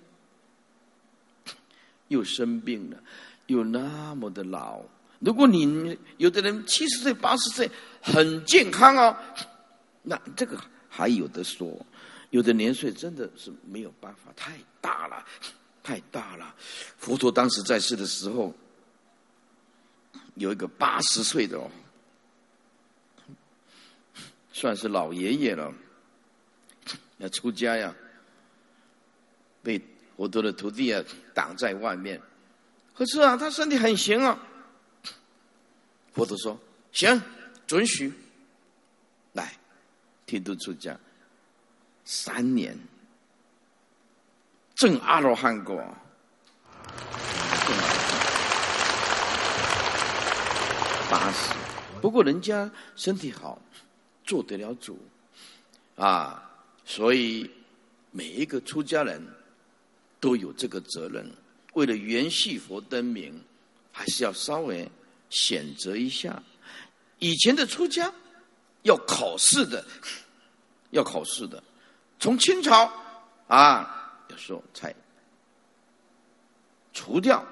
又生病了，又那么的老。如果你有的人七十岁、八十岁很健康哦，那这个还有的说。有的年岁真的是没有办法，太大了，太大了。佛陀当时在世的时候，有一个八十岁的哦，算是老爷爷了。要出家呀，被佛陀的徒弟啊挡在外面。可是啊，他身体很行啊。佛陀说：“行，准许来剃度出家三年，正阿罗汉果，八十。不过人家身体好，做得了主啊！所以每一个出家人都有这个责任，为了圆系佛灯明，还是要稍微选择一下。以前的出家要考试的，要考试的，从清朝啊，有时候才除掉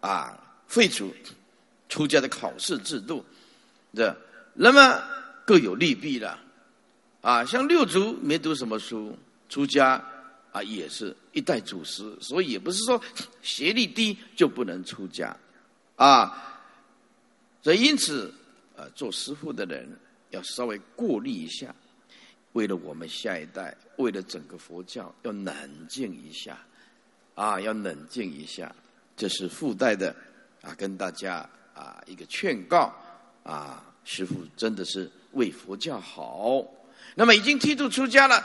啊，废除出家的考试制度，这那么各有利弊了啊。像六祖没读什么书，出家啊也是一代祖师，所以也不是说学历低就不能出家啊。所以因此。啊，做师傅的人要稍微过滤一下，为了我们下一代，为了整个佛教，要冷静一下，啊，要冷静一下，这是附带的啊，跟大家啊一个劝告啊，师傅真的是为佛教好。那么已经剃度出家了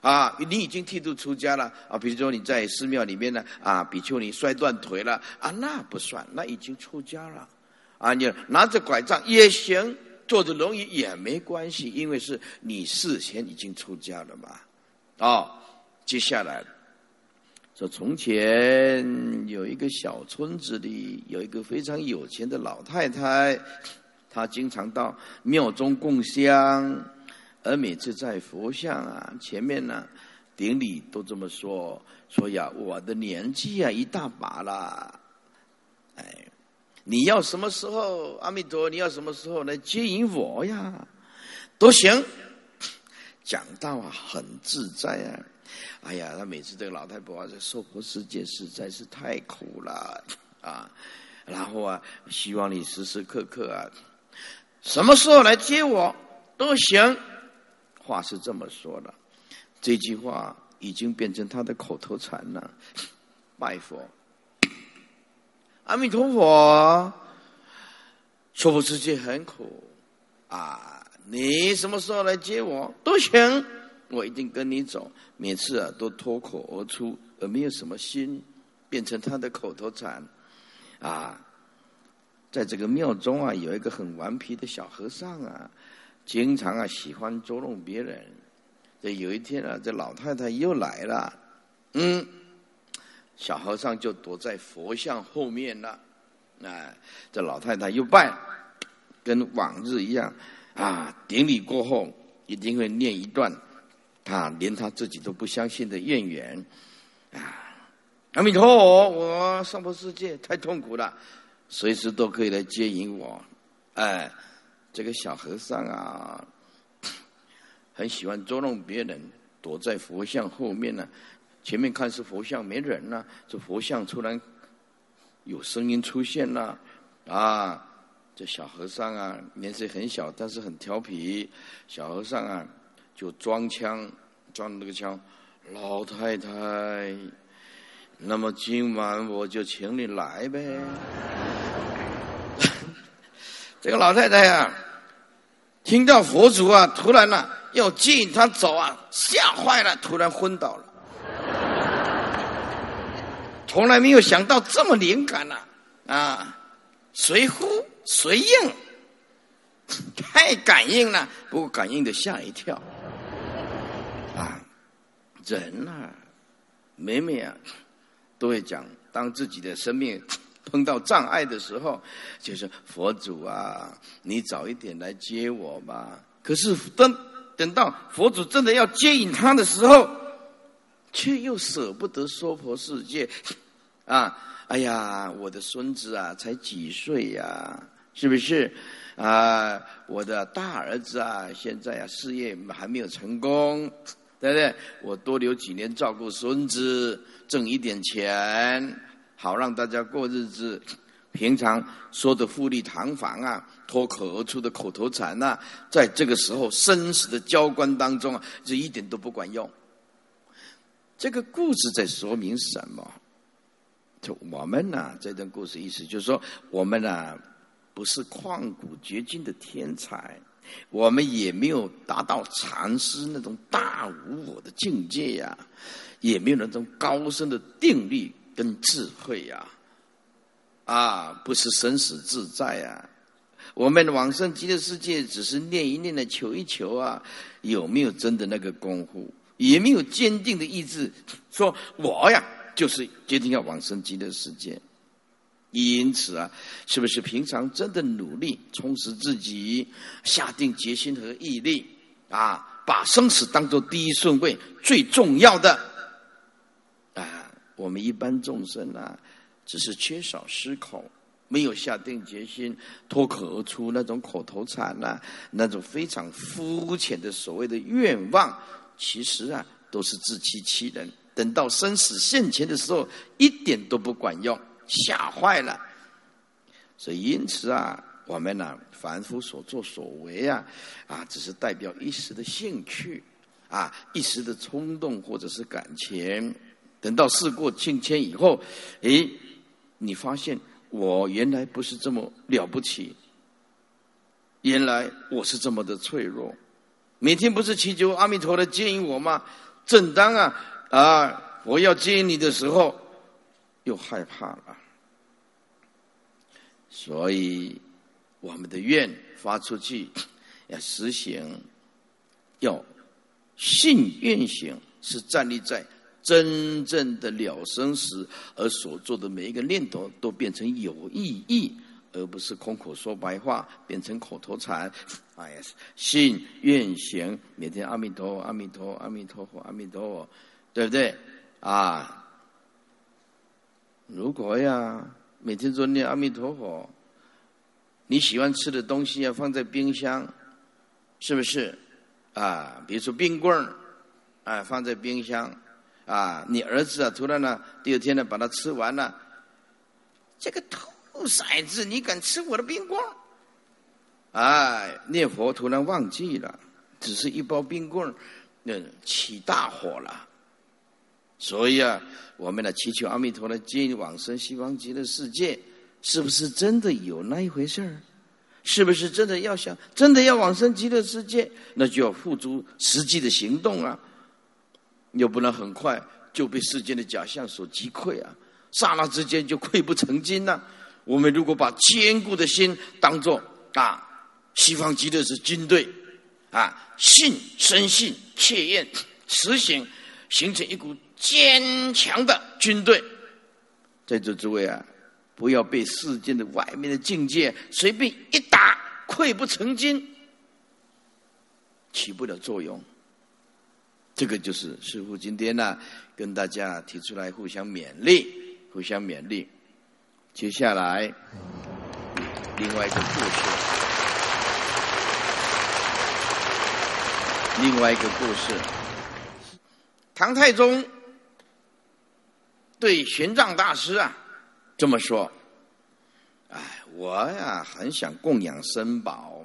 啊，你已经剃度出家了啊，比如说你在寺庙里面呢啊，比丘尼摔断腿了啊，那不算，那已经出家了。啊，你拿着拐杖也行，坐着轮椅也没关系，因为是你事先已经出家了嘛。哦，接下来说，从前有一个小村子里有一个非常有钱的老太太，她经常到庙中供香，而每次在佛像啊前面呢顶礼都这么说：说呀，我的年纪啊一大把了，哎。你要什么时候，阿弥陀？你要什么时候来接引我呀？都行。讲道啊，很自在啊。哎呀，他每次这个老太婆啊，在娑婆世界实在是太苦了 啊。然后啊，希望你时时刻刻啊，什么时候来接我都行。话是这么说的，这句话已经变成他的口头禅了。拜佛。阿弥陀佛，娑婆世界很苦啊！你什么时候来接我都行，我一定跟你走。每次啊，都脱口而出，而没有什么心，变成他的口头禅啊。在这个庙中啊，有一个很顽皮的小和尚啊，经常啊喜欢捉弄别人。这有一天啊，这老太太又来了，嗯。小和尚就躲在佛像后面了，哎，这老太太又拜，跟往日一样，啊，顶礼过后一定会念一段，他连他自己都不相信的怨言，啊，阿弥陀佛，我上婆世界太痛苦了，随时都可以来接引我，哎，这个小和尚啊，很喜欢捉弄别人，躲在佛像后面呢。前面看是佛像没人呢，这佛像突然有声音出现了，啊，这小和尚啊年岁很小，但是很调皮。小和尚啊就装腔，装那个腔，老太太，那么今晚我就请你来呗。这个老太太呀，听到佛祖啊突然呢要接引他走啊，吓坏了，突然昏倒了。从来没有想到这么灵感呐！啊，随呼随应，太感应了，不过感应的吓一跳。啊，人呐，每每啊，都会讲，当自己的生命碰到障碍的时候，就是佛祖啊，你早一点来接我吧。可是等等到佛祖真的要接引他的时候，却又舍不得娑婆世界。啊，哎呀，我的孙子啊，才几岁呀？是不是？啊，我的大儿子啊，现在啊，事业还没有成功，对不对？我多留几年照顾孙子，挣一点钱，好让大家过日子。平常说的富丽堂皇啊，脱口而出的口头禅呐，在这个时候生死的交关当中啊，这一点都不管用。这个故事在说明什么？就我们呢，这段故事意思就是说，我们呢不是旷古绝今的天才，我们也没有达到禅师那种大无我的境界呀，也没有那种高深的定力跟智慧呀，啊，不是生死自在呀，我们往生极乐世界只是念一念的求一求啊，有没有真的那个功夫？也没有坚定的意志，说我呀就是决定要往生极乐世界。因此啊，是不是平常真的努力充实自己，下定决心和毅力啊，把生死当做第一顺位最重要的？我们一般众生啊，只是缺少思考，没有下定决心，脱口而出那种口头禅呐，那种非常肤浅的所谓的愿望。其实啊，都是自欺欺人。等到生死现前的时候，一点都不管用，吓坏了。所以，因此啊，我们呢，凡夫所作所为啊，啊，只是代表一时的兴趣，啊，一时的冲动或者是感情。等到事过境迁以后，诶，你发现我原来不是这么了不起，原来我是这么的脆弱。每天不是祈求阿弥陀来接引我吗？正当啊啊，我要接引你的时候，又害怕了。所以我们的愿发出去，要实行，要信愿行，是站立在真正的了生时，而所做的每一个念头都变成有意义。而不是空口说白话，变成口头禅。哎呀，信愿行，每天阿弥陀阿弥陀阿弥陀佛阿弥陀佛，对不对？啊，如果呀，每天都念阿弥陀佛，你喜欢吃的东西要放在冰箱，是不是？啊，比如说冰棍儿，啊，放在冰箱，啊，你儿子啊，突然呢，第二天呢，把它吃完了，这个兔崽子，你敢吃我的冰棍？哎，念佛突然忘记了，只是一包冰棍，那起大火了。所以啊，我们呢祈求阿弥陀的接引往生西方极乐世界，是不是真的有那一回事儿？是不是真的要想真的要往生极乐世界，那就要付诸实际的行动啊！又不能很快就被世间的假象所击溃啊，刹那之间就溃不成军呐！我们如果把坚固的心当做啊，西方极乐是军队啊，信深信切愿实行，形成一股坚强的军队。在座诸位啊，不要被世间的外面的境界随便一打，溃不成军，起不了作用。这个就是师傅今天呢，跟大家提出来互相勉励，互相勉励。接下来，另外一个故事，另外一个故事，唐太宗对玄奘大师啊这么说：“哎，我呀很想供养僧宝，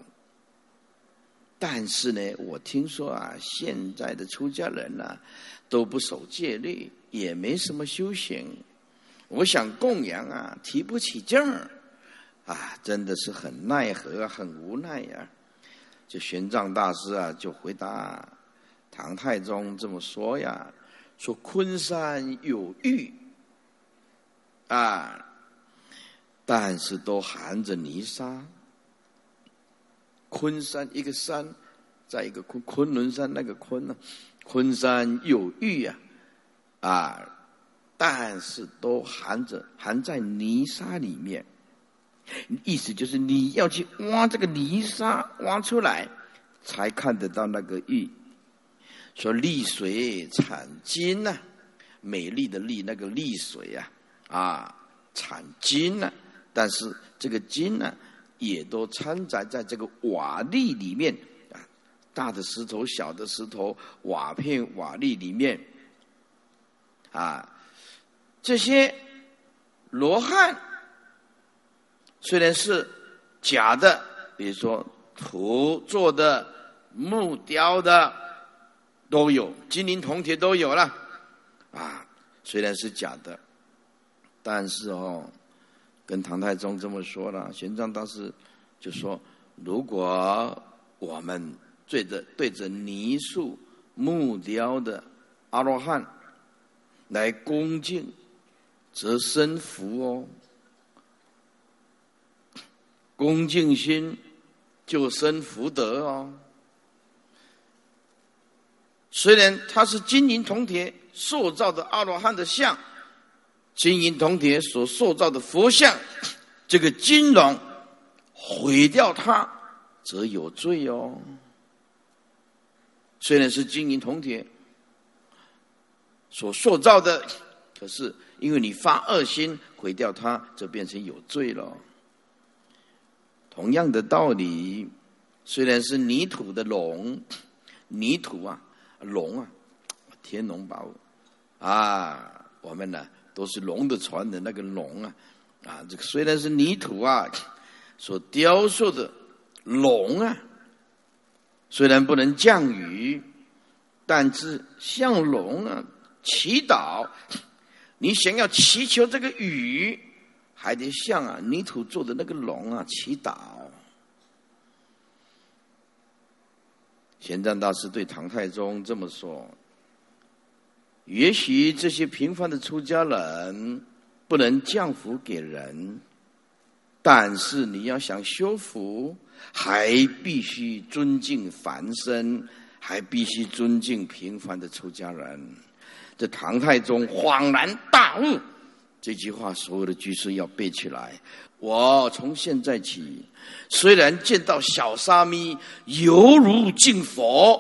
但是呢，我听说啊，现在的出家人呢都不守戒律，也没什么修行。”我想供养啊，提不起劲儿，啊，真的是很奈何，很无奈呀。这玄奘大师啊，就回答唐太宗这么说呀：说昆山有玉，啊，但是都含着泥沙。昆山一个山，在一个昆昆仑山那个昆呢，昆山有玉啊，啊。但是都含着含在泥沙里面，意思就是你要去挖这个泥沙，挖出来才看得到那个玉。说丽水产金呐，美丽的丽那个丽水啊，啊产金呐。但是这个金呢，也都掺杂在这个瓦砾里面啊，大的石头、小的石头、瓦片、瓦砾里面啊。这些罗汉虽然是假的，比如说土做的、木雕的都有，金银铜铁都有了啊。虽然是假的，但是哦，跟唐太宗这么说了，玄奘当时就说：如果我们对着对着泥塑木雕的阿罗汉来恭敬。则生福哦，恭敬心就生福德哦。虽然他是金银铜铁塑造的阿罗汉的像，金银铜铁所塑造的佛像，这个金龙毁掉它，则有罪哦。虽然是金银铜铁所塑造的，可是因为你发恶心毁掉它，就变成有罪了。同样的道理，虽然是泥土的龙，泥土啊。龙啊，天龙宝啊，我们呢都是龙的传人，那个龙啊，啊，这个虽然是泥土啊所雕塑的龙啊，虽然不能降雨，但是向龙啊祈祷，你想要祈求这个雨，还得向啊泥土做的那个龙啊祈祷。玄奘大师对唐太宗这么说：“也许这些平凡的出家人不能降福给人，但是你要想修福，还必须尊敬凡身，还必须尊敬平凡的出家人。”这唐太宗恍然大悟，这句话所有的居士要背起来。我从现在起，虽然见到小沙弥犹如敬佛，